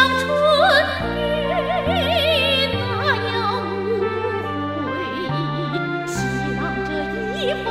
像春雨那样无悔，着一方。